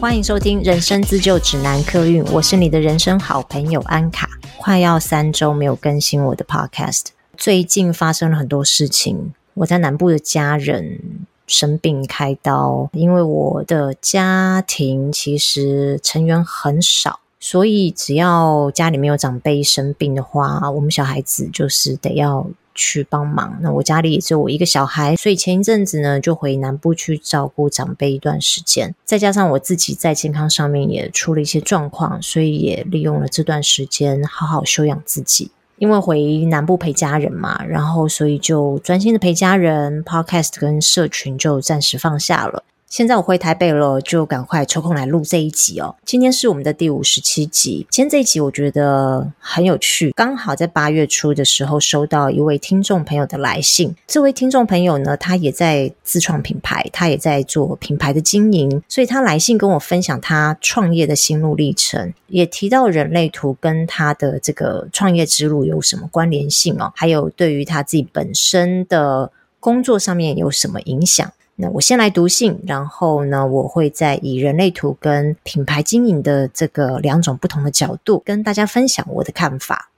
欢迎收听《人生自救指南》客运，我是你的人生好朋友安卡。快要三周没有更新我的 Podcast，最近发生了很多事情。我在南部的家人生病开刀，因为我的家庭其实成员很少。所以，只要家里面有长辈生病的话，我们小孩子就是得要去帮忙。那我家里也只有我一个小孩，所以前一阵子呢，就回南部去照顾长辈一段时间。再加上我自己在健康上面也出了一些状况，所以也利用了这段时间好好休养自己。因为回南部陪家人嘛，然后所以就专心的陪家人，Podcast 跟社群就暂时放下了。现在我回台北了，就赶快抽空来录这一集哦。今天是我们的第五十七集。今天这一集我觉得很有趣，刚好在八月初的时候收到一位听众朋友的来信。这位听众朋友呢，他也在自创品牌，他也在做品牌的经营，所以他来信跟我分享他创业的心路历程，也提到人类图跟他的这个创业之路有什么关联性哦，还有对于他自己本身的工作上面有什么影响。那我先来读信，然后呢，我会再以人类图跟品牌经营的这个两种不同的角度，跟大家分享我的看法。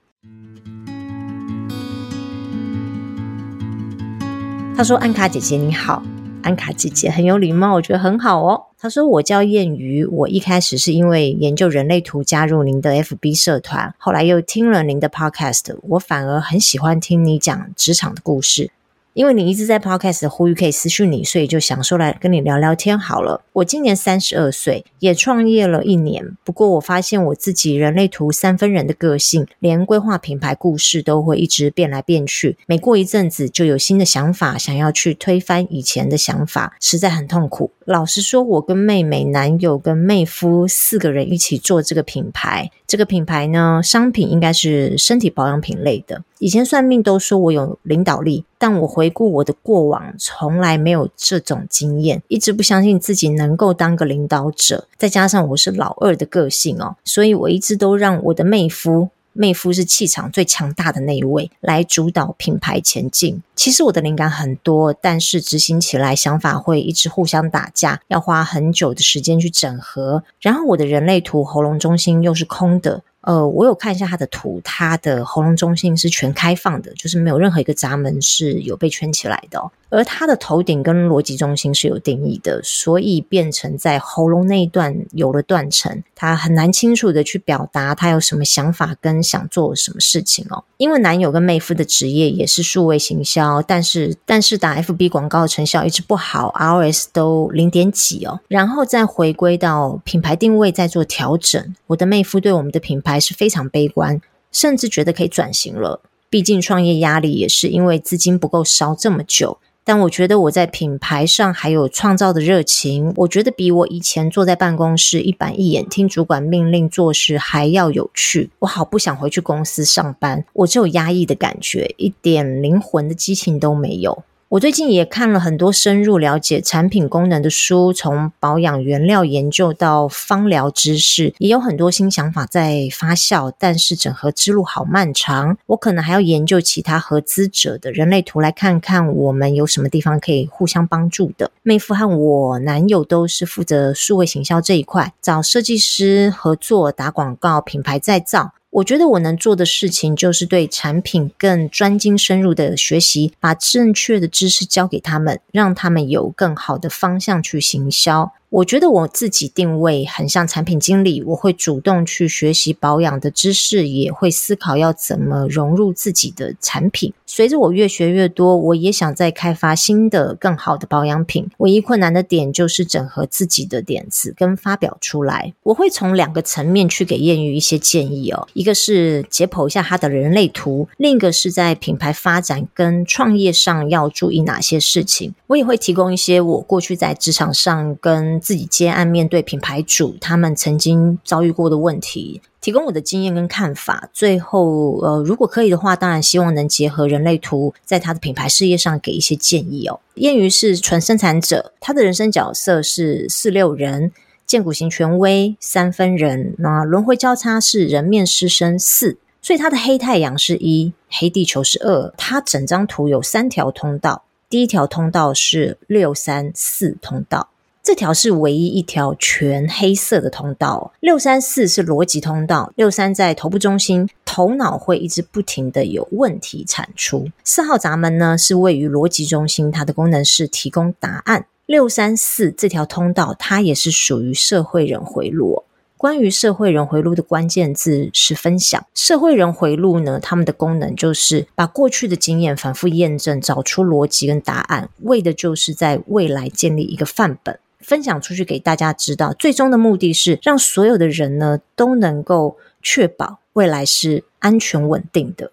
他说：“安卡姐姐你好，安卡姐姐很有礼貌，我觉得很好哦。”他说：“我叫燕瑜，我一开始是因为研究人类图加入您的 FB 社团，后来又听了您的 Podcast，我反而很喜欢听你讲职场的故事。”因为你一直在 Podcast 呼吁可以私讯你，所以就想说来跟你聊聊天好了。我今年三十二岁，也创业了一年。不过我发现我自己人类图三分人的个性，连规划品牌故事都会一直变来变去。每过一阵子就有新的想法，想要去推翻以前的想法，实在很痛苦。老实说，我跟妹妹、男友跟妹夫四个人一起做这个品牌。这个品牌呢，商品应该是身体保养品类的。以前算命都说我有领导力，但我回顾我的过往，从来没有这种经验，一直不相信自己能够当个领导者。再加上我是老二的个性哦，所以我一直都让我的妹夫。妹夫是气场最强大的那一位，来主导品牌前进。其实我的灵感很多，但是执行起来想法会一直互相打架，要花很久的时间去整合。然后我的人类图喉咙中心又是空的。呃，我有看一下他的图，他的喉咙中心是全开放的，就是没有任何一个闸门是有被圈起来的。而他的头顶跟逻辑中心是有定义的，所以变成在喉咙那一段有了断层，他很难清楚的去表达他有什么想法跟想做什么事情哦。因为男友跟妹夫的职业也是数位行销，但是但是打 FB 广告成效一直不好，ROS 都零点几哦。然后再回归到品牌定位，再做调整。我的妹夫对我们的品牌。是非常悲观，甚至觉得可以转型了。毕竟创业压力也是因为资金不够烧这么久。但我觉得我在品牌上还有创造的热情，我觉得比我以前坐在办公室一板一眼听主管命令做事还要有趣。我好不想回去公司上班，我只有压抑的感觉，一点灵魂的激情都没有。我最近也看了很多深入了解产品功能的书，从保养原料研究到芳疗知识，也有很多新想法在发酵。但是整合之路好漫长，我可能还要研究其他合资者的人类图，来看看我们有什么地方可以互相帮助的。妹夫和我男友都是负责数位行销这一块，找设计师合作打广告，品牌再造。我觉得我能做的事情就是对产品更专精深入的学习，把正确的知识教给他们，让他们有更好的方向去行销。我觉得我自己定位很像产品经理，我会主动去学习保养的知识，也会思考要怎么融入自己的产品。随着我越学越多，我也想再开发新的、更好的保养品。唯一困难的点就是整合自己的点子跟发表出来。我会从两个层面去给艳遇一些建议哦，一个是解剖一下他的人类图，另一个是在品牌发展跟创业上要注意哪些事情。我也会提供一些我过去在职场上跟自己接案面对品牌主，他们曾经遭遇过的问题，提供我的经验跟看法。最后，呃，如果可以的话，当然希望能结合人类图，在他的品牌事业上给一些建议哦。艳瑜是纯生产者，他的人生角色是四六人，荐骨型权威三分人，那轮回交叉是人面狮身四，所以他的黑太阳是一，黑地球是二，他整张图有三条通道。第一条通道是六三四通道。这条是唯一一条全黑色的通道。六三四是逻辑通道，六三在头部中心，头脑会一直不停的有问题产出。四号闸门呢是位于逻辑中心，它的功能是提供答案。六三四这条通道，它也是属于社会人回路。关于社会人回路的关键字是分享。社会人回路呢，他们的功能就是把过去的经验反复验证，找出逻辑跟答案，为的就是在未来建立一个范本。分享出去给大家知道，最终的目的是让所有的人呢都能够确保未来是安全稳定的。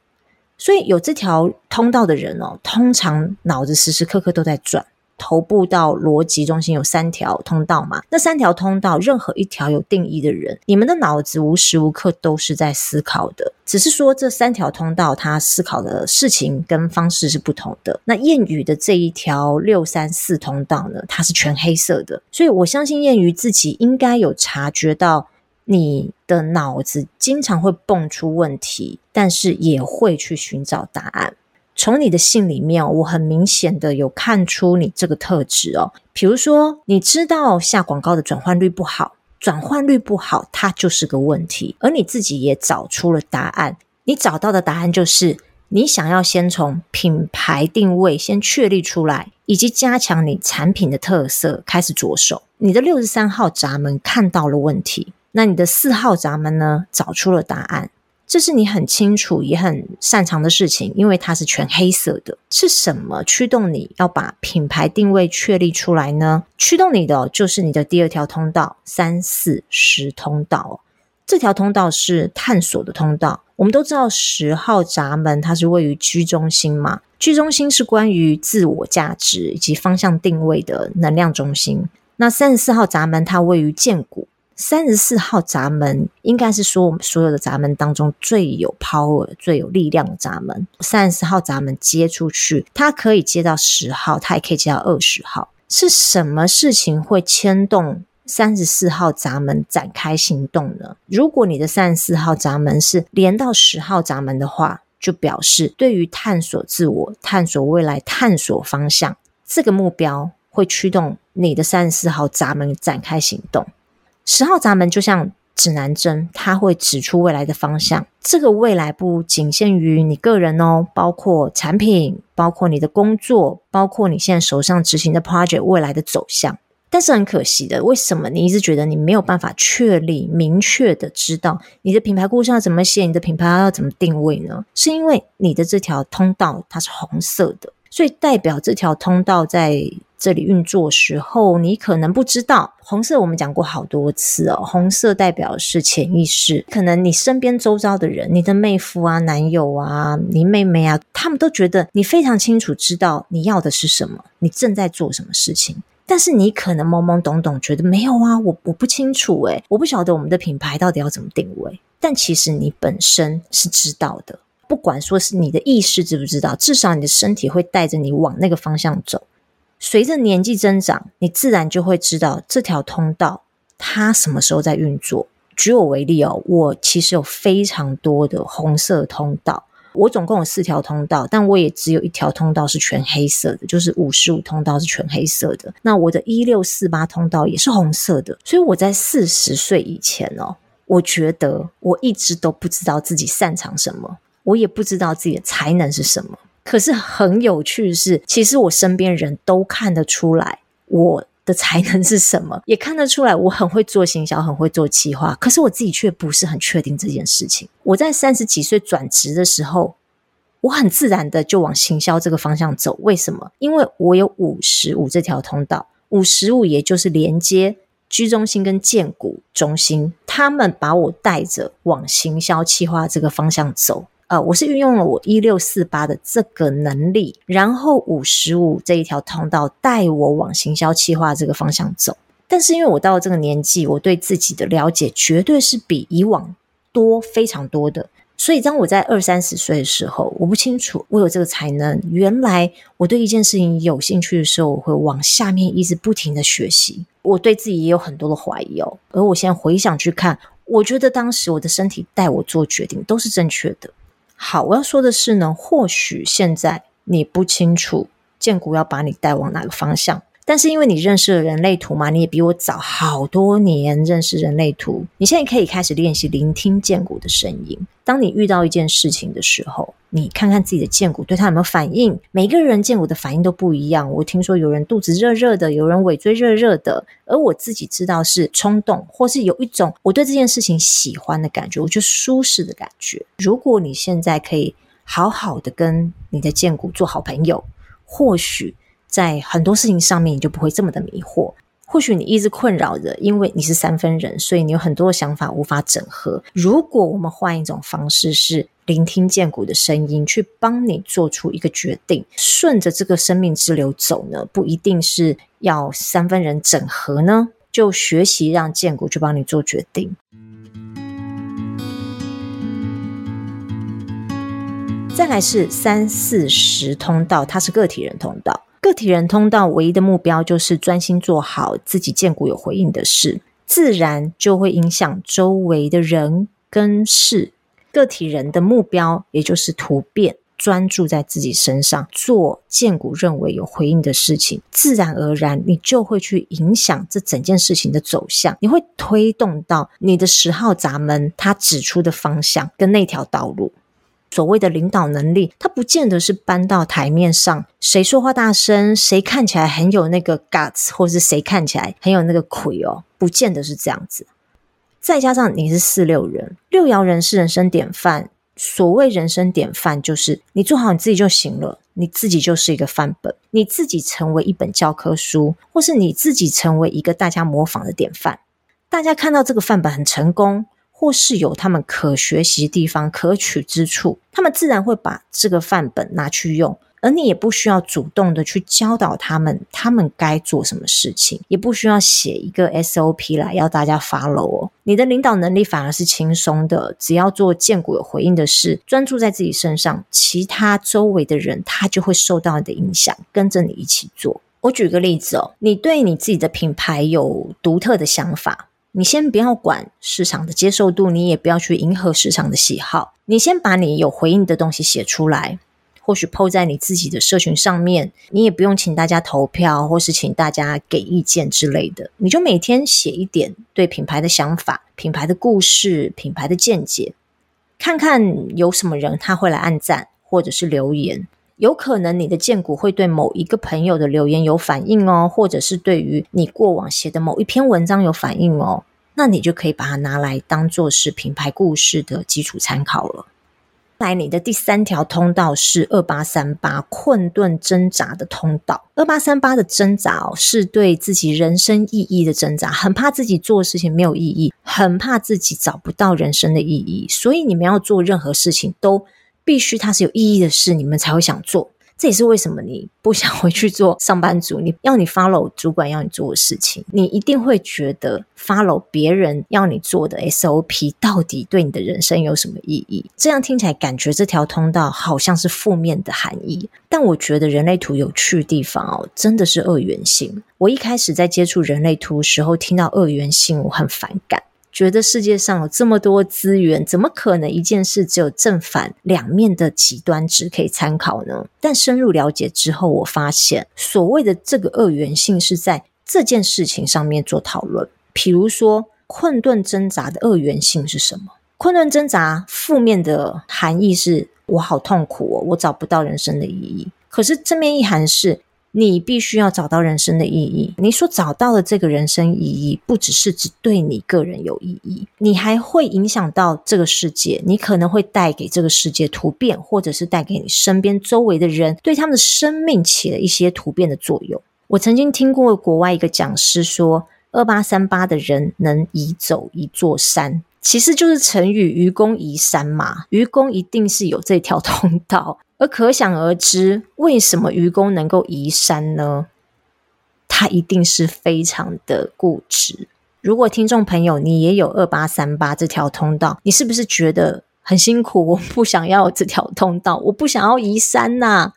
所以有这条通道的人哦，通常脑子时时刻刻都在转。头部到逻辑中心有三条通道嘛？那三条通道，任何一条有定义的人，你们的脑子无时无刻都是在思考的，只是说这三条通道它思考的事情跟方式是不同的。那谚语的这一条六三四通道呢，它是全黑色的，所以我相信谚语自己应该有察觉到你的脑子经常会蹦出问题，但是也会去寻找答案。从你的信里面，我很明显的有看出你这个特质哦。比如说，你知道下广告的转换率不好，转换率不好，它就是个问题。而你自己也找出了答案，你找到的答案就是，你想要先从品牌定位先确立出来，以及加强你产品的特色开始着手。你的六十三号闸门看到了问题，那你的四号闸门呢，找出了答案。这是你很清楚也很擅长的事情，因为它是全黑色的。是什么驱动你要把品牌定位确立出来呢？驱动你的就是你的第二条通道，三四十通道。这条通道是探索的通道。我们都知道十号闸门它是位于居中心嘛居中心是关于自我价值以及方向定位的能量中心。那三十四号闸门它位于荐骨。三十四号闸门应该是说我们所有的闸门当中最有 power、最有力量的闸门。三十四号闸门接出去，它可以接到十号，它也可以接到二十号。是什么事情会牵动三十四号闸门展开行动呢？如果你的三十四号闸门是连到十号闸门的话，就表示对于探索自我、探索未来、探索方向这个目标，会驱动你的三十四号闸门展开行动。十号闸门就像指南针，它会指出未来的方向。这个未来不仅限于你个人哦，包括产品，包括你的工作，包括你现在手上执行的 project 未来的走向。但是很可惜的，为什么你一直觉得你没有办法确立、明确的知道你的品牌故事要怎么写，你的品牌要怎么定位呢？是因为你的这条通道它是红色的，所以代表这条通道在。这里运作时候，你可能不知道，红色我们讲过好多次哦。红色代表是潜意识，可能你身边周遭的人，你的妹夫啊、男友啊、你妹妹啊，他们都觉得你非常清楚知道你要的是什么，你正在做什么事情。但是你可能懵懵懂懂，觉得没有啊，我我不清楚诶，我不晓得我们的品牌到底要怎么定位。但其实你本身是知道的，不管说是你的意识知不知道，至少你的身体会带着你往那个方向走。随着年纪增长，你自然就会知道这条通道它什么时候在运作。举我为例哦，我其实有非常多的红色通道，我总共有四条通道，但我也只有一条通道是全黑色的，就是五十五通道是全黑色的。那我的一六四八通道也是红色的，所以我在四十岁以前哦，我觉得我一直都不知道自己擅长什么，我也不知道自己的才能是什么。可是很有趣的是，其实我身边人都看得出来我的才能是什么，也看得出来我很会做行销，很会做企划。可是我自己却不是很确定这件事情。我在三十几岁转职的时候，我很自然的就往行销这个方向走。为什么？因为我有五十五这条通道，五十五也就是连接居中心跟荐骨中心，他们把我带着往行销企划这个方向走。呃，我是运用了我一六四八的这个能力，然后五十五这一条通道带我往行销企划这个方向走。但是因为我到了这个年纪，我对自己的了解绝对是比以往多非常多的。所以当我在二三十岁的时候，我不清楚我有这个才能。原来我对一件事情有兴趣的时候，我会往下面一直不停的学习。我对自己也有很多的怀疑哦。而我现在回想去看，我觉得当时我的身体带我做决定都是正确的。好，我要说的是呢，或许现在你不清楚建股要把你带往哪个方向。但是因为你认识了人类图嘛，你也比我早好多年认识人类图，你现在可以开始练习聆听荐骨的声音。当你遇到一件事情的时候，你看看自己的荐骨对它有没有反应。每个人荐骨的反应都不一样。我听说有人肚子热热的，有人尾椎热热的，而我自己知道是冲动，或是有一种我对这件事情喜欢的感觉，我就舒适的感觉。如果你现在可以好好的跟你的荐骨做好朋友，或许。在很多事情上面，你就不会这么的迷惑。或许你一直困扰着，因为你是三分人，所以你有很多的想法无法整合。如果我们换一种方式，是聆听荐骨的声音，去帮你做出一个决定，顺着这个生命之流走呢？不一定是要三分人整合呢，就学习让荐骨去帮你做决定。再来是三四十通道，它是个体人通道。个体人通道唯一的目标就是专心做好自己荐骨有回应的事，自然就会影响周围的人跟事。个体人的目标也就是突变，专注在自己身上做荐骨认为有回应的事情，自然而然你就会去影响这整件事情的走向，你会推动到你的十号闸门它指出的方向跟那条道路。所谓的领导能力，它不见得是搬到台面上，谁说话大声，谁看起来很有那个 guts，或是谁看起来很有那个魁哦，不见得是这样子。再加上你是四六人，六爻人是人生典范。所谓人生典范，就是你做好你自己就行了，你自己就是一个范本，你自己成为一本教科书，或是你自己成为一个大家模仿的典范。大家看到这个范本很成功。或是有他们可学习地方、可取之处，他们自然会把这个范本拿去用，而你也不需要主动的去教导他们，他们该做什么事情，也不需要写一个 SOP 来要大家 follow 哦。你的领导能力反而是轻松的，只要做荐骨有回应的事，专注在自己身上，其他周围的人他就会受到你的影响，跟着你一起做。我举个例子哦，你对你自己的品牌有独特的想法。你先不要管市场的接受度，你也不要去迎合市场的喜好。你先把你有回应的东西写出来，或许 po 在你自己的社群上面。你也不用请大家投票，或是请大家给意见之类的。你就每天写一点对品牌的想法、品牌的故事、品牌的见解，看看有什么人他会来按赞或者是留言。有可能你的荐股会对某一个朋友的留言有反应哦，或者是对于你过往写的某一篇文章有反应哦，那你就可以把它拿来当做是品牌故事的基础参考了。来，你的第三条通道是二八三八困顿挣扎的通道。二八三八的挣扎，是对自己人生意义的挣扎，很怕自己做的事情没有意义，很怕自己找不到人生的意义，所以你们要做任何事情都。必须它是有意义的事，你们才会想做。这也是为什么你不想回去做上班族，你要你 follow 主管要你做的事情，你一定会觉得 follow 别人要你做的 SOP 到底对你的人生有什么意义？这样听起来感觉这条通道好像是负面的含义。但我觉得人类图有趣的地方哦，真的是二元性。我一开始在接触人类图时候，听到二元性，我很反感。觉得世界上有这么多资源，怎么可能一件事只有正反两面的极端值可以参考呢？但深入了解之后，我发现所谓的这个二元性是在这件事情上面做讨论。比如说，困顿挣扎的二元性是什么？困顿挣扎负面的含义是我好痛苦哦，我找不到人生的意义。可是正面意涵是。你必须要找到人生的意义。你所找到的这个人生意义，不只是只对你个人有意义，你还会影响到这个世界。你可能会带给这个世界突变，或者是带给你身边周围的人，对他们的生命起了一些突变的作用。我曾经听过国外一个讲师说，二八三八的人能移走一座山，其实就是成语“愚公移山”嘛。愚公一定是有这条通道。而可想而知，为什么愚公能够移山呢？他一定是非常的固执。如果听众朋友你也有二八三八这条通道，你是不是觉得很辛苦？我不想要这条通道，我不想要移山呐、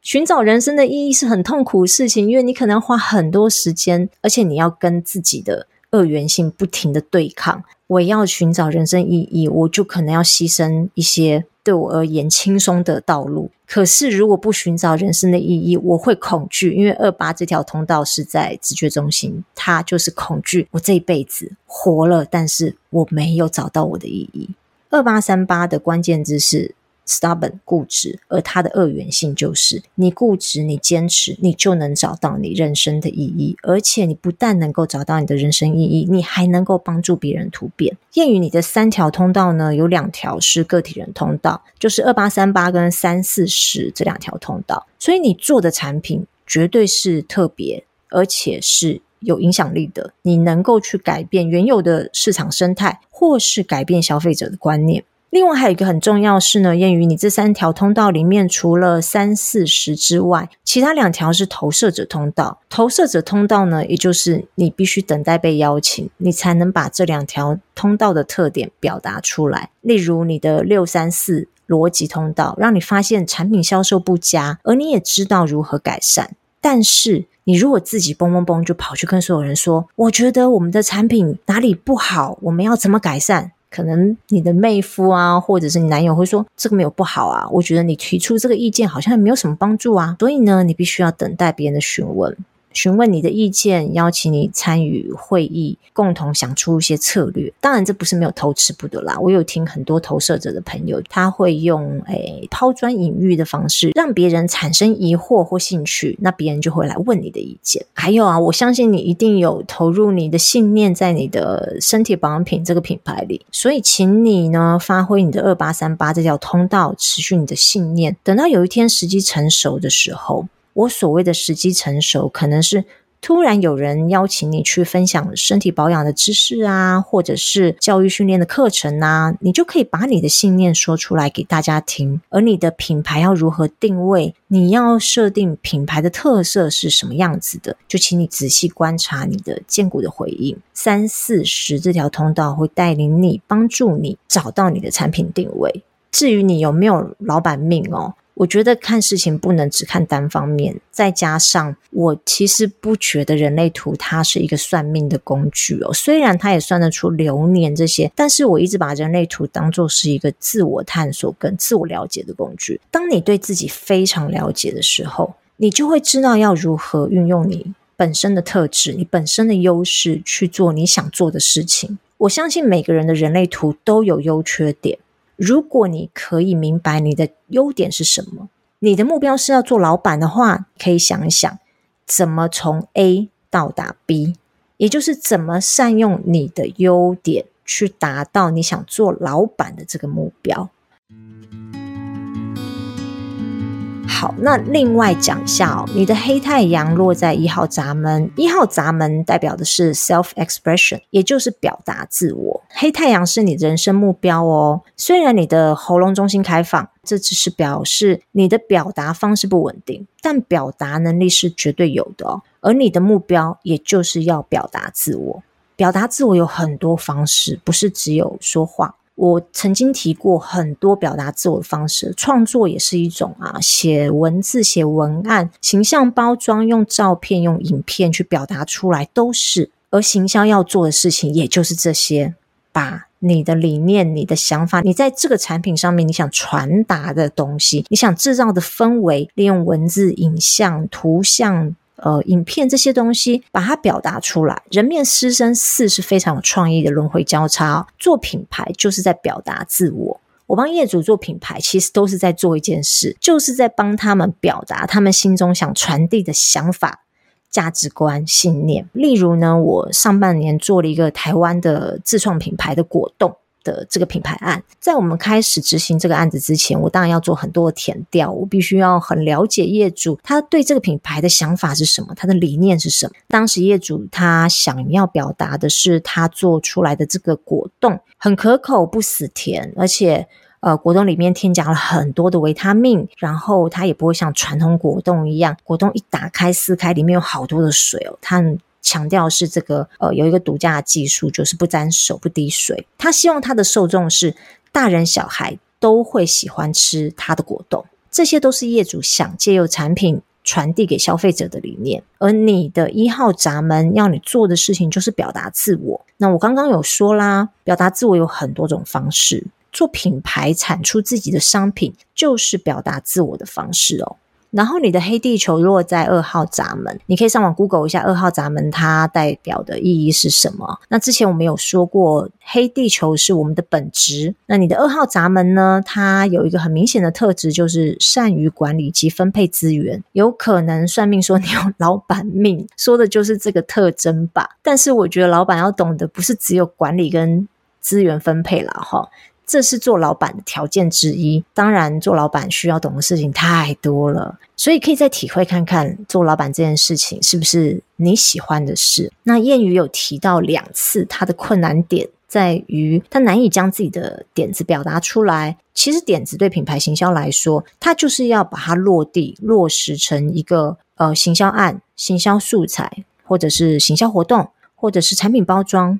寻找人生的意义是很痛苦的事情，因为你可能要花很多时间，而且你要跟自己的二元性不停的对抗。我要寻找人生意义，我就可能要牺牲一些。对我而言，轻松的道路，可是如果不寻找人生的意义，我会恐惧，因为二八这条通道是在直觉中心，它就是恐惧。我这一辈子活了，但是我没有找到我的意义。二八三八的关键字是。Stubborn 固执，而它的二元性就是你固执，你坚持，你就能找到你人生的意义。而且你不但能够找到你的人生意义，你还能够帮助别人突变。谚语你的三条通道呢，有两条是个体人通道，就是二八三八跟三四十这两条通道。所以你做的产品绝对是特别，而且是有影响力的。你能够去改变原有的市场生态，或是改变消费者的观念。另外还有一个很重要是呢，谚语你这三条通道里面，除了三四十之外，其他两条是投射者通道。投射者通道呢，也就是你必须等待被邀请，你才能把这两条通道的特点表达出来。例如你的六三四逻辑通道，让你发现产品销售不佳，而你也知道如何改善。但是你如果自己蹦蹦蹦就跑去跟所有人说，我觉得我们的产品哪里不好，我们要怎么改善？可能你的妹夫啊，或者是你男友会说，这个没有不好啊，我觉得你提出这个意见好像也没有什么帮助啊，所以呢，你必须要等待别人的询问。询问你的意见，邀请你参与会议，共同想出一些策略。当然，这不是没有投吃不得啦。我有听很多投射者的朋友，他会用诶抛砖引玉的方式，让别人产生疑惑或兴趣，那别人就会来问你的意见。还有啊，我相信你一定有投入你的信念在你的身体保养品这个品牌里，所以请你呢发挥你的二八三八这条通道，持续你的信念。等到有一天时机成熟的时候。我所谓的时机成熟，可能是突然有人邀请你去分享身体保养的知识啊，或者是教育训练的课程啊，你就可以把你的信念说出来给大家听。而你的品牌要如何定位？你要设定品牌的特色是什么样子的？就请你仔细观察你的荐股的回应。三四十这条通道会带领你，帮助你找到你的产品定位。至于你有没有老板命哦？我觉得看事情不能只看单方面，再加上我其实不觉得人类图它是一个算命的工具哦，虽然它也算得出流年这些，但是我一直把人类图当作是一个自我探索跟自我了解的工具。当你对自己非常了解的时候，你就会知道要如何运用你本身的特质、你本身的优势去做你想做的事情。我相信每个人的人类图都有优缺点。如果你可以明白你的优点是什么，你的目标是要做老板的话，可以想一想怎么从 A 到达 B，也就是怎么善用你的优点去达到你想做老板的这个目标。好，那另外讲一下哦，你的黑太阳落在一号闸门，一号闸门代表的是 self expression，也就是表达自我。黑太阳是你的人生目标哦。虽然你的喉咙中心开放，这只是表示你的表达方式不稳定，但表达能力是绝对有的哦。而你的目标，也就是要表达自我。表达自我有很多方式，不是只有说话。我曾经提过很多表达自我的方式，创作也是一种啊，写文字、写文案、形象包装，用照片、用影片去表达出来都是。而行销要做的事情，也就是这些，把你的理念、你的想法、你在这个产品上面你想传达的东西、你想制造的氛围，利用文字、影像、图像。呃，影片这些东西，把它表达出来。人面狮身四是非常有创意的轮回交叉。做品牌就是在表达自我。我帮业主做品牌，其实都是在做一件事，就是在帮他们表达他们心中想传递的想法、价值观、信念。例如呢，我上半年做了一个台湾的自创品牌的果冻。的这个品牌案，在我们开始执行这个案子之前，我当然要做很多的填调，我必须要很了解业主他对这个品牌的想法是什么，他的理念是什么。当时业主他想要表达的是，他做出来的这个果冻很可口，不死甜，而且呃，果冻里面添加了很多的维他命，然后它也不会像传统果冻一样，果冻一打开撕开，里面有好多的水哦，它。强调是这个呃，有一个独家技术，就是不沾手、不滴水。他希望他的受众是大人小孩都会喜欢吃他的果冻，这些都是业主想借由产品传递给消费者的理念。而你的一号闸门要你做的事情就是表达自我。那我刚刚有说啦，表达自我有很多种方式，做品牌产出自己的商品，就是表达自我的方式哦。然后你的黑地球落在二号闸门，你可以上网 Google 一下二号闸门它代表的意义是什么。那之前我们有说过，黑地球是我们的本质。那你的二号闸门呢？它有一个很明显的特质，就是善于管理及分配资源。有可能算命说你有老板命，说的就是这个特征吧。但是我觉得老板要懂得不是只有管理跟资源分配了哈。这是做老板的条件之一，当然做老板需要懂的事情太多了，所以可以再体会看看做老板这件事情是不是你喜欢的事。那谚语有提到两次，他的困难点在于他难以将自己的点子表达出来。其实点子对品牌行销来说，它就是要把它落地落实成一个呃行销案、行销素材，或者是行销活动，或者是产品包装。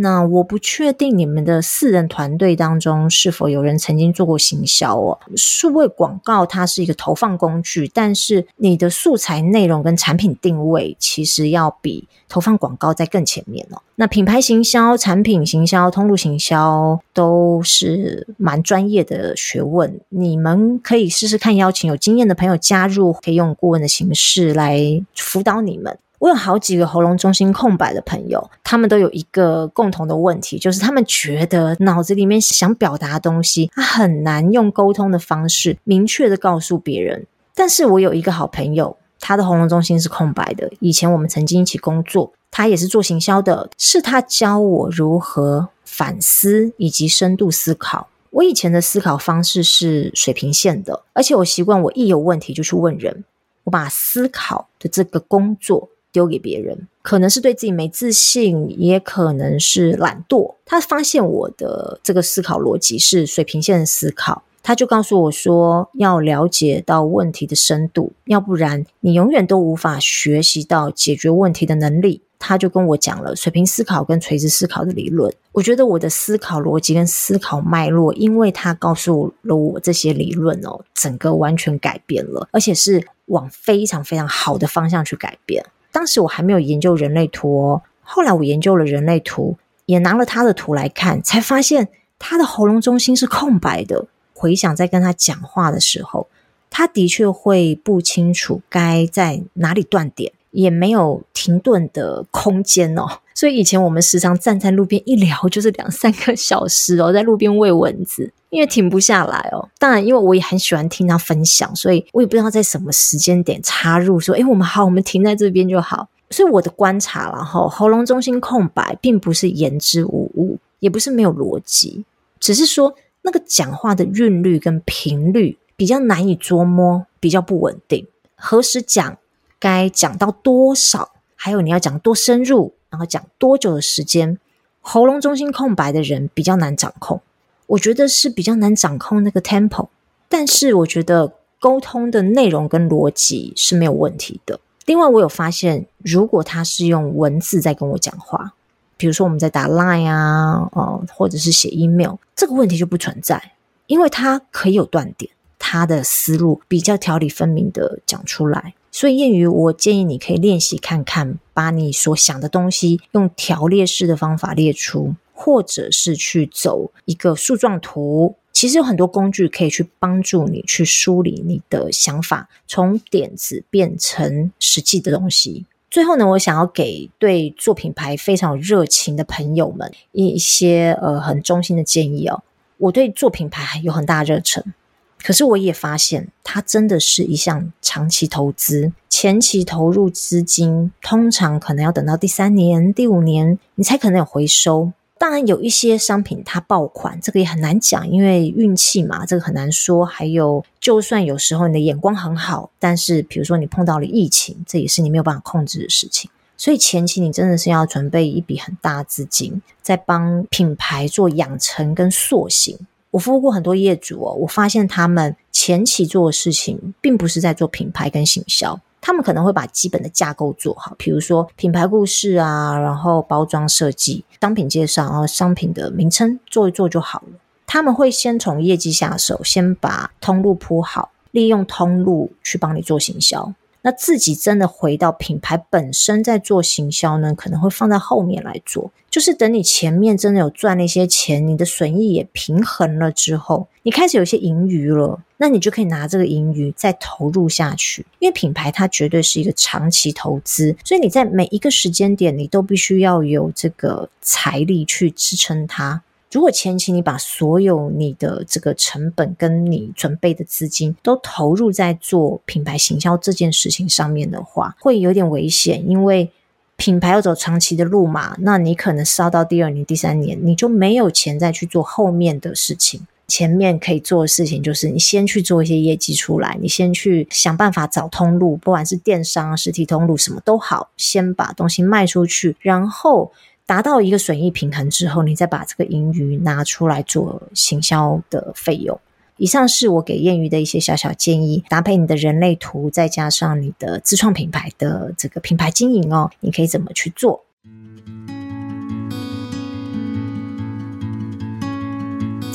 那我不确定你们的四人团队当中是否有人曾经做过行销哦。数位广告它是一个投放工具，但是你的素材内容跟产品定位其实要比投放广告在更前面哦。那品牌行销、产品行销、通路行销都是蛮专业的学问，你们可以试试看邀请有经验的朋友加入，可以用顾问的形式来辅导你们。我有好几个喉咙中心空白的朋友，他们都有一个共同的问题，就是他们觉得脑子里面想表达的东西，他很难用沟通的方式明确的告诉别人。但是我有一个好朋友，他的喉咙中心是空白的，以前我们曾经一起工作，他也是做行销的，是他教我如何反思以及深度思考。我以前的思考方式是水平线的，而且我习惯我一有问题就去问人，我把思考的这个工作。丢给别人，可能是对自己没自信，也可能是懒惰。他发现我的这个思考逻辑是水平线的思考，他就告诉我说，要了解到问题的深度，要不然你永远都无法学习到解决问题的能力。他就跟我讲了水平思考跟垂直思考的理论。我觉得我的思考逻辑跟思考脉络，因为他告诉了我这些理论哦，整个完全改变了，而且是往非常非常好的方向去改变。当时我还没有研究人类图哦，后来我研究了人类图，也拿了他的图来看，才发现他的喉咙中心是空白的。回想在跟他讲话的时候，他的确会不清楚该在哪里断点，也没有停顿的空间哦。所以以前我们时常站在路边一聊就是两三个小时哦，在路边喂蚊子。因为停不下来哦，当然，因为我也很喜欢听他分享，所以我也不知道在什么时间点插入说，诶，我们好，我们停在这边就好。所以我的观察，然后喉咙中心空白，并不是言之无物，也不是没有逻辑，只是说那个讲话的韵律跟频率比较难以捉摸，比较不稳定。何时讲，该讲到多少，还有你要讲多深入，然后讲多久的时间，喉咙中心空白的人比较难掌控。我觉得是比较难掌控那个 tempo，但是我觉得沟通的内容跟逻辑是没有问题的。另外，我有发现，如果他是用文字在跟我讲话，比如说我们在打 line 啊，哦，或者是写 email，这个问题就不存在，因为他可以有断点，他的思路比较条理分明的讲出来。所以，谚语，我建议你可以练习看看，把你所想的东西用条列式的方法列出。或者是去走一个树状图，其实有很多工具可以去帮助你去梳理你的想法，从点子变成实际的东西。最后呢，我想要给对做品牌非常有热情的朋友们一些呃很衷心的建议哦。我对做品牌有很大热忱，可是我也发现它真的是一项长期投资，前期投入资金通常可能要等到第三年、第五年，你才可能有回收。当然有一些商品它爆款，这个也很难讲，因为运气嘛，这个很难说。还有，就算有时候你的眼光很好，但是比如说你碰到了疫情，这也是你没有办法控制的事情。所以前期你真的是要准备一笔很大资金，在帮品牌做养成跟塑形。我服务过很多业主哦，我发现他们前期做的事情，并不是在做品牌跟行销。他们可能会把基本的架构做好，比如说品牌故事啊，然后包装设计、商品介绍，然后商品的名称做一做就好了。他们会先从业绩下手，先把通路铺好，利用通路去帮你做行销。那自己真的回到品牌本身在做行销呢，可能会放在后面来做。就是等你前面真的有赚了一些钱，你的损益也平衡了之后，你开始有些盈余了，那你就可以拿这个盈余再投入下去。因为品牌它绝对是一个长期投资，所以你在每一个时间点，你都必须要有这个财力去支撑它。如果前期你把所有你的这个成本跟你准备的资金都投入在做品牌行销这件事情上面的话，会有点危险，因为品牌要走长期的路嘛，那你可能烧到第二年、第三年，你就没有钱再去做后面的事情。前面可以做的事情就是你先去做一些业绩出来，你先去想办法找通路，不管是电商、实体通路什么都好，先把东西卖出去，然后。达到一个损益平衡之后，你再把这个盈余拿出来做行销的费用。以上是我给晏瑜的一些小小建议，搭配你的人类图，再加上你的自创品牌的这个品牌经营哦，你可以怎么去做？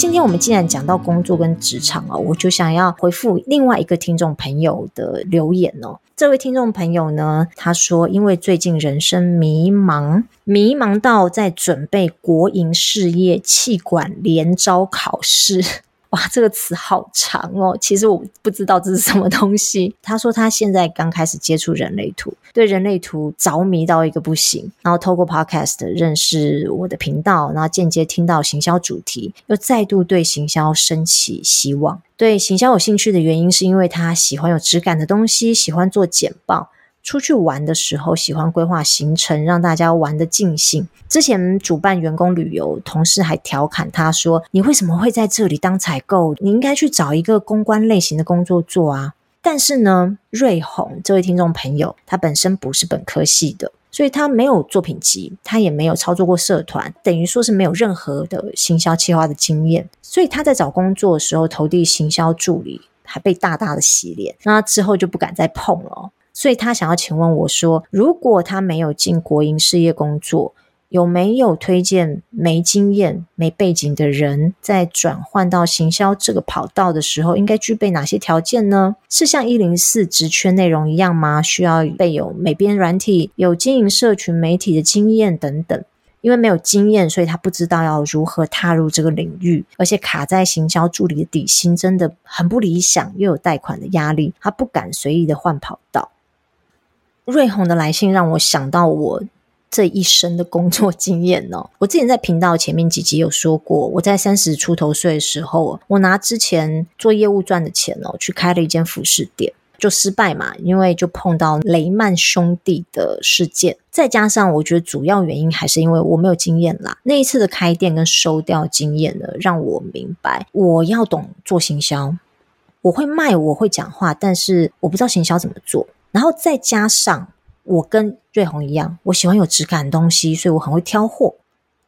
今天我们既然讲到工作跟职场啊，我就想要回复另外一个听众朋友的留言哦。这位听众朋友呢，他说因为最近人生迷茫，迷茫到在准备国营事业企管联招考试。哇，这个词好长哦！其实我不知道这是什么东西。他说他现在刚开始接触人类图，对人类图着迷到一个不行，然后透过 Podcast 认识我的频道，然后间接听到行销主题，又再度对行销升起希望。对行销有兴趣的原因，是因为他喜欢有质感的东西，喜欢做简报。出去玩的时候，喜欢规划行程，让大家玩得尽兴。之前主办员工旅游，同事还调侃他说：“你为什么会在这里当采购？你应该去找一个公关类型的工作做啊！”但是呢，瑞红这位听众朋友，他本身不是本科系的，所以他没有作品集，他也没有操作过社团，等于说是没有任何的行销企划的经验。所以他在找工作的时候，投递行销助理，还被大大的洗脸，那之后就不敢再碰了。所以他想要请问我说，如果他没有进国营事业工作，有没有推荐没经验、没背景的人在转换到行销这个跑道的时候，应该具备哪些条件呢？是像一零四职缺内容一样吗？需要备有美编软体、有经营社群媒体的经验等等。因为没有经验，所以他不知道要如何踏入这个领域，而且卡在行销助理的底薪真的很不理想，又有贷款的压力，他不敢随意的换跑道。瑞红的来信让我想到我这一生的工作经验哦。我之前在频道前面几集有说过，我在三十出头岁的时候，我拿之前做业务赚的钱哦，去开了一间服饰店，就失败嘛，因为就碰到雷曼兄弟的事件，再加上我觉得主要原因还是因为我没有经验啦。那一次的开店跟收掉经验呢，让我明白我要懂做行销，我会卖，我会讲话，但是我不知道行销怎么做。然后再加上我跟瑞红一样，我喜欢有质感的东西，所以我很会挑货。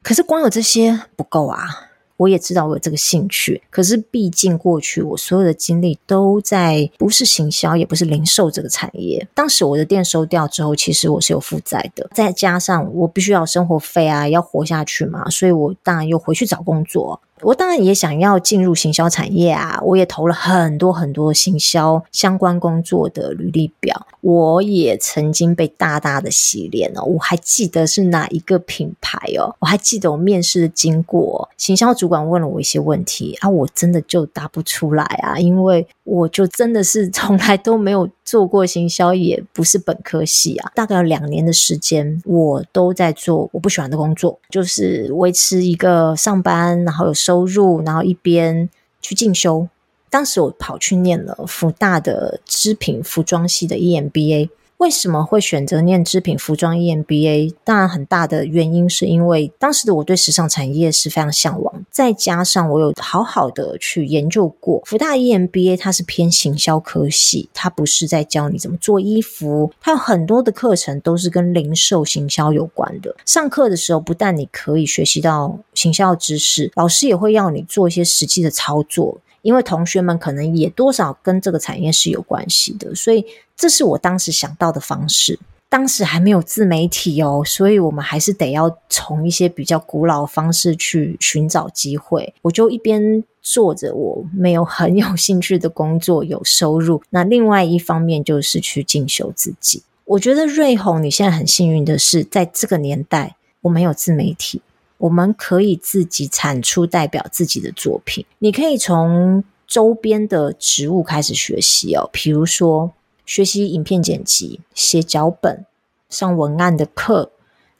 可是光有这些不够啊！我也知道我有这个兴趣，可是毕竟过去我所有的精力都在不是行销，也不是零售这个产业。当时我的店收掉之后，其实我是有负债的，再加上我必须要生活费啊，要活下去嘛，所以我当然又回去找工作。我当然也想要进入行销产业啊！我也投了很多很多行销相关工作的履历表，我也曾经被大大的洗脸哦。我还记得是哪一个品牌哦，我还记得我面试的经过，行销主管问了我一些问题啊，我真的就答不出来啊，因为我就真的是 从来都没有做过行销，也不是本科系啊。大概有两年的时间，我都在做我不喜欢的工作，就是维持一个上班，然后有。收入，然后一边去进修。当时我跑去念了福大的织品服装系的 EMBA。为什么会选择念织品服装 EMBA？当然，很大的原因是因为当时的我对时尚产业是非常向往，再加上我有好好的去研究过福大 EMBA，它是偏行销科系，它不是在教你怎么做衣服，它有很多的课程都是跟零售行销有关的。上课的时候，不但你可以学习到行销知识，老师也会要你做一些实际的操作。因为同学们可能也多少跟这个产业是有关系的，所以这是我当时想到的方式。当时还没有自媒体哦，所以我们还是得要从一些比较古老的方式去寻找机会。我就一边做着我没有很有兴趣的工作，有收入，那另外一方面就是去进修自己。我觉得瑞红，你现在很幸运的是，在这个年代，我们有自媒体，我们可以自己产出代表自己的作品。你可以从周边的植物开始学习哦，比如说学习影片剪辑、写脚本、上文案的课，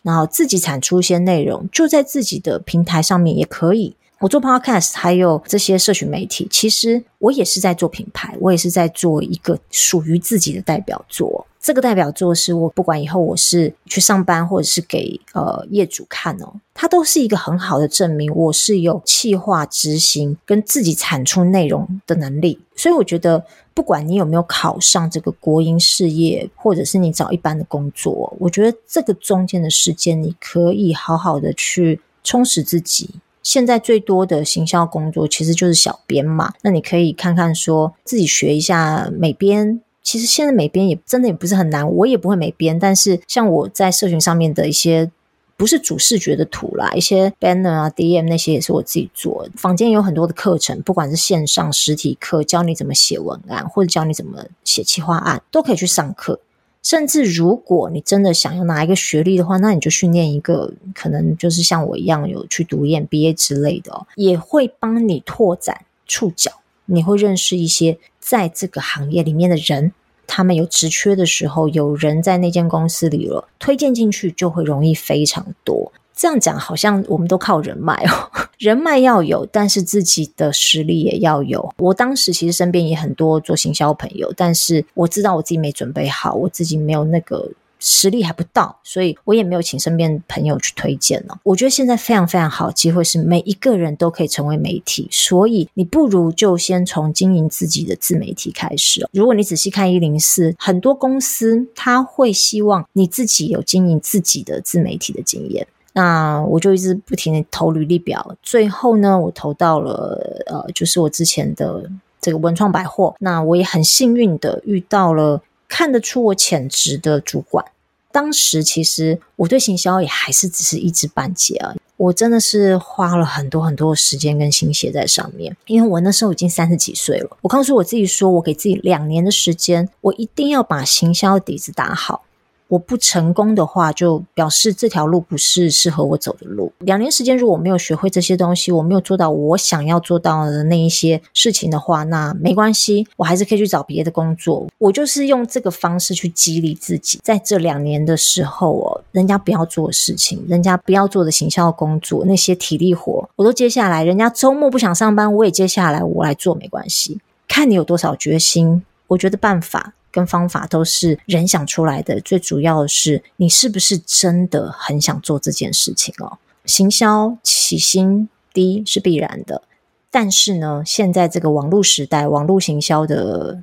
然后自己产出一些内容，就在自己的平台上面也可以。我做 Podcast，还有这些社群媒体，其实我也是在做品牌，我也是在做一个属于自己的代表作。这个代表作是我不管以后我是去上班，或者是给呃业主看哦，它都是一个很好的证明，我是有企划执行跟自己产出内容的能力。所以我觉得，不管你有没有考上这个国营事业，或者是你找一般的工作，我觉得这个中间的时间，你可以好好的去充实自己。现在最多的行销工作其实就是小编嘛，那你可以看看说自己学一下美编。其实现在美编也真的也不是很难，我也不会美编，但是像我在社群上面的一些不是主视觉的图啦，一些 banner 啊、DM 那些也是我自己做的。坊间有很多的课程，不管是线上实体课，教你怎么写文案，或者教你怎么写企划案，都可以去上课。甚至如果你真的想要拿一个学历的话，那你就训练一个，可能就是像我一样有去读 EMBA 之类的哦，也会帮你拓展触角。你会认识一些在这个行业里面的人，他们有职缺的时候，有人在那间公司里了，推荐进去就会容易非常多。这样讲好像我们都靠人脉哦，人脉要有，但是自己的实力也要有。我当时其实身边也很多做行销朋友，但是我知道我自己没准备好，我自己没有那个。实力还不到，所以我也没有请身边朋友去推荐呢。我觉得现在非常非常好机会是每一个人都可以成为媒体，所以你不如就先从经营自己的自媒体开始。如果你仔细看一零四，很多公司他会希望你自己有经营自己的自媒体的经验。那我就一直不停的投履历表，最后呢，我投到了呃，就是我之前的这个文创百货。那我也很幸运的遇到了看得出我潜质的主管。当时其实我对行销也还是只是一知半解啊，我真的是花了很多很多的时间跟心血在上面，因为我那时候已经三十几岁了。我告诉我自己说，我给自己两年的时间，我一定要把行销底子打好。我不成功的话，就表示这条路不是适合我走的路。两年时间，如果我没有学会这些东西，我没有做到我想要做到的那一些事情的话，那没关系，我还是可以去找别的工作。我就是用这个方式去激励自己，在这两年的时候哦，人家不要做的事情，人家不要做的行销工作，那些体力活，我都接下来。人家周末不想上班，我也接下来，我来做没关系。看你有多少决心，我觉得办法。跟方法都是人想出来的，最主要的是你是不是真的很想做这件事情哦？行销起薪低是必然的，但是呢，现在这个网络时代，网络行销的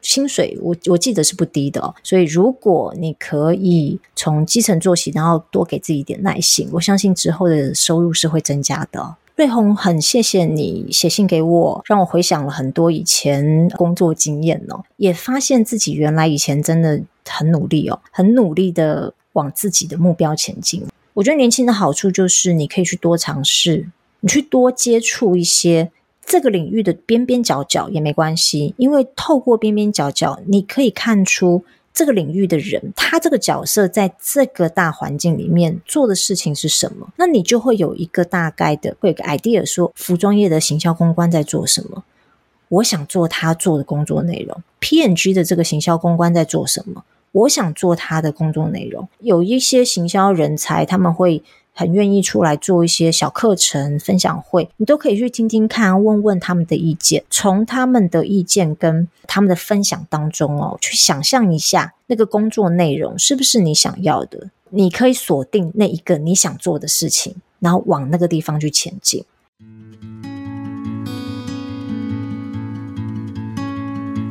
薪水我我记得是不低的哦。所以如果你可以从基层做起，然后多给自己一点耐心，我相信之后的收入是会增加的。瑞鸿，很谢谢你写信给我，让我回想了很多以前工作经验哦，也发现自己原来以前真的很努力哦，很努力的往自己的目标前进。我觉得年轻的好处就是你可以去多尝试，你去多接触一些这个领域的边边角角也没关系，因为透过边边角角，你可以看出。这个领域的人，他这个角色在这个大环境里面做的事情是什么？那你就会有一个大概的，会有个 idea，说服装业的行销公关在做什么？我想做他做的工作内容。P&G 的这个行销公关在做什么？我想做他的工作内容。有一些行销人才，他们会。很愿意出来做一些小课程分享会，你都可以去听听看，问问他们的意见，从他们的意见跟他们的分享当中哦，去想象一下那个工作内容是不是你想要的，你可以锁定那一个你想做的事情，然后往那个地方去前进。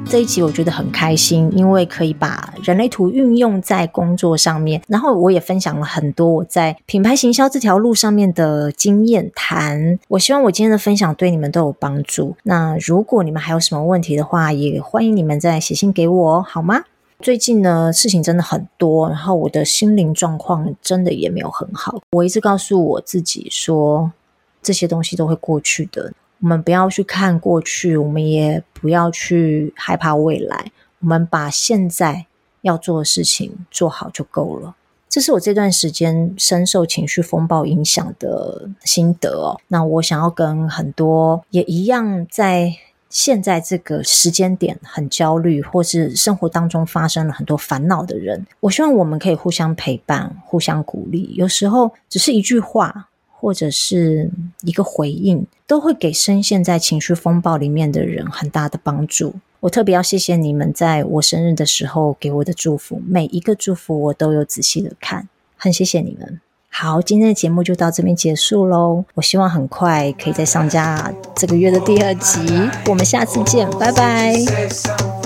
这一集我觉得很开心，因为可以把人类图运用在工作上面，然后我也分享了很多我在品牌行销这条路上面的经验谈。我希望我今天的分享对你们都有帮助。那如果你们还有什么问题的话，也欢迎你们再写信给我，好吗？最近呢，事情真的很多，然后我的心灵状况真的也没有很好。我一直告诉我自己说，这些东西都会过去的。我们不要去看过去，我们也不要去害怕未来。我们把现在要做的事情做好就够了。这是我这段时间深受情绪风暴影响的心得哦。那我想要跟很多也一样在现在这个时间点很焦虑，或是生活当中发生了很多烦恼的人，我希望我们可以互相陪伴、互相鼓励。有时候只是一句话，或者是一个回应，都会给深陷在情绪风暴里面的人很大的帮助。我特别要谢谢你们在我生日的时候给我的祝福，每一个祝福我都有仔细的看，很谢谢你们。好，今天的节目就到这边结束喽。我希望很快可以再上架这个月的第二集，我们下次见，拜拜。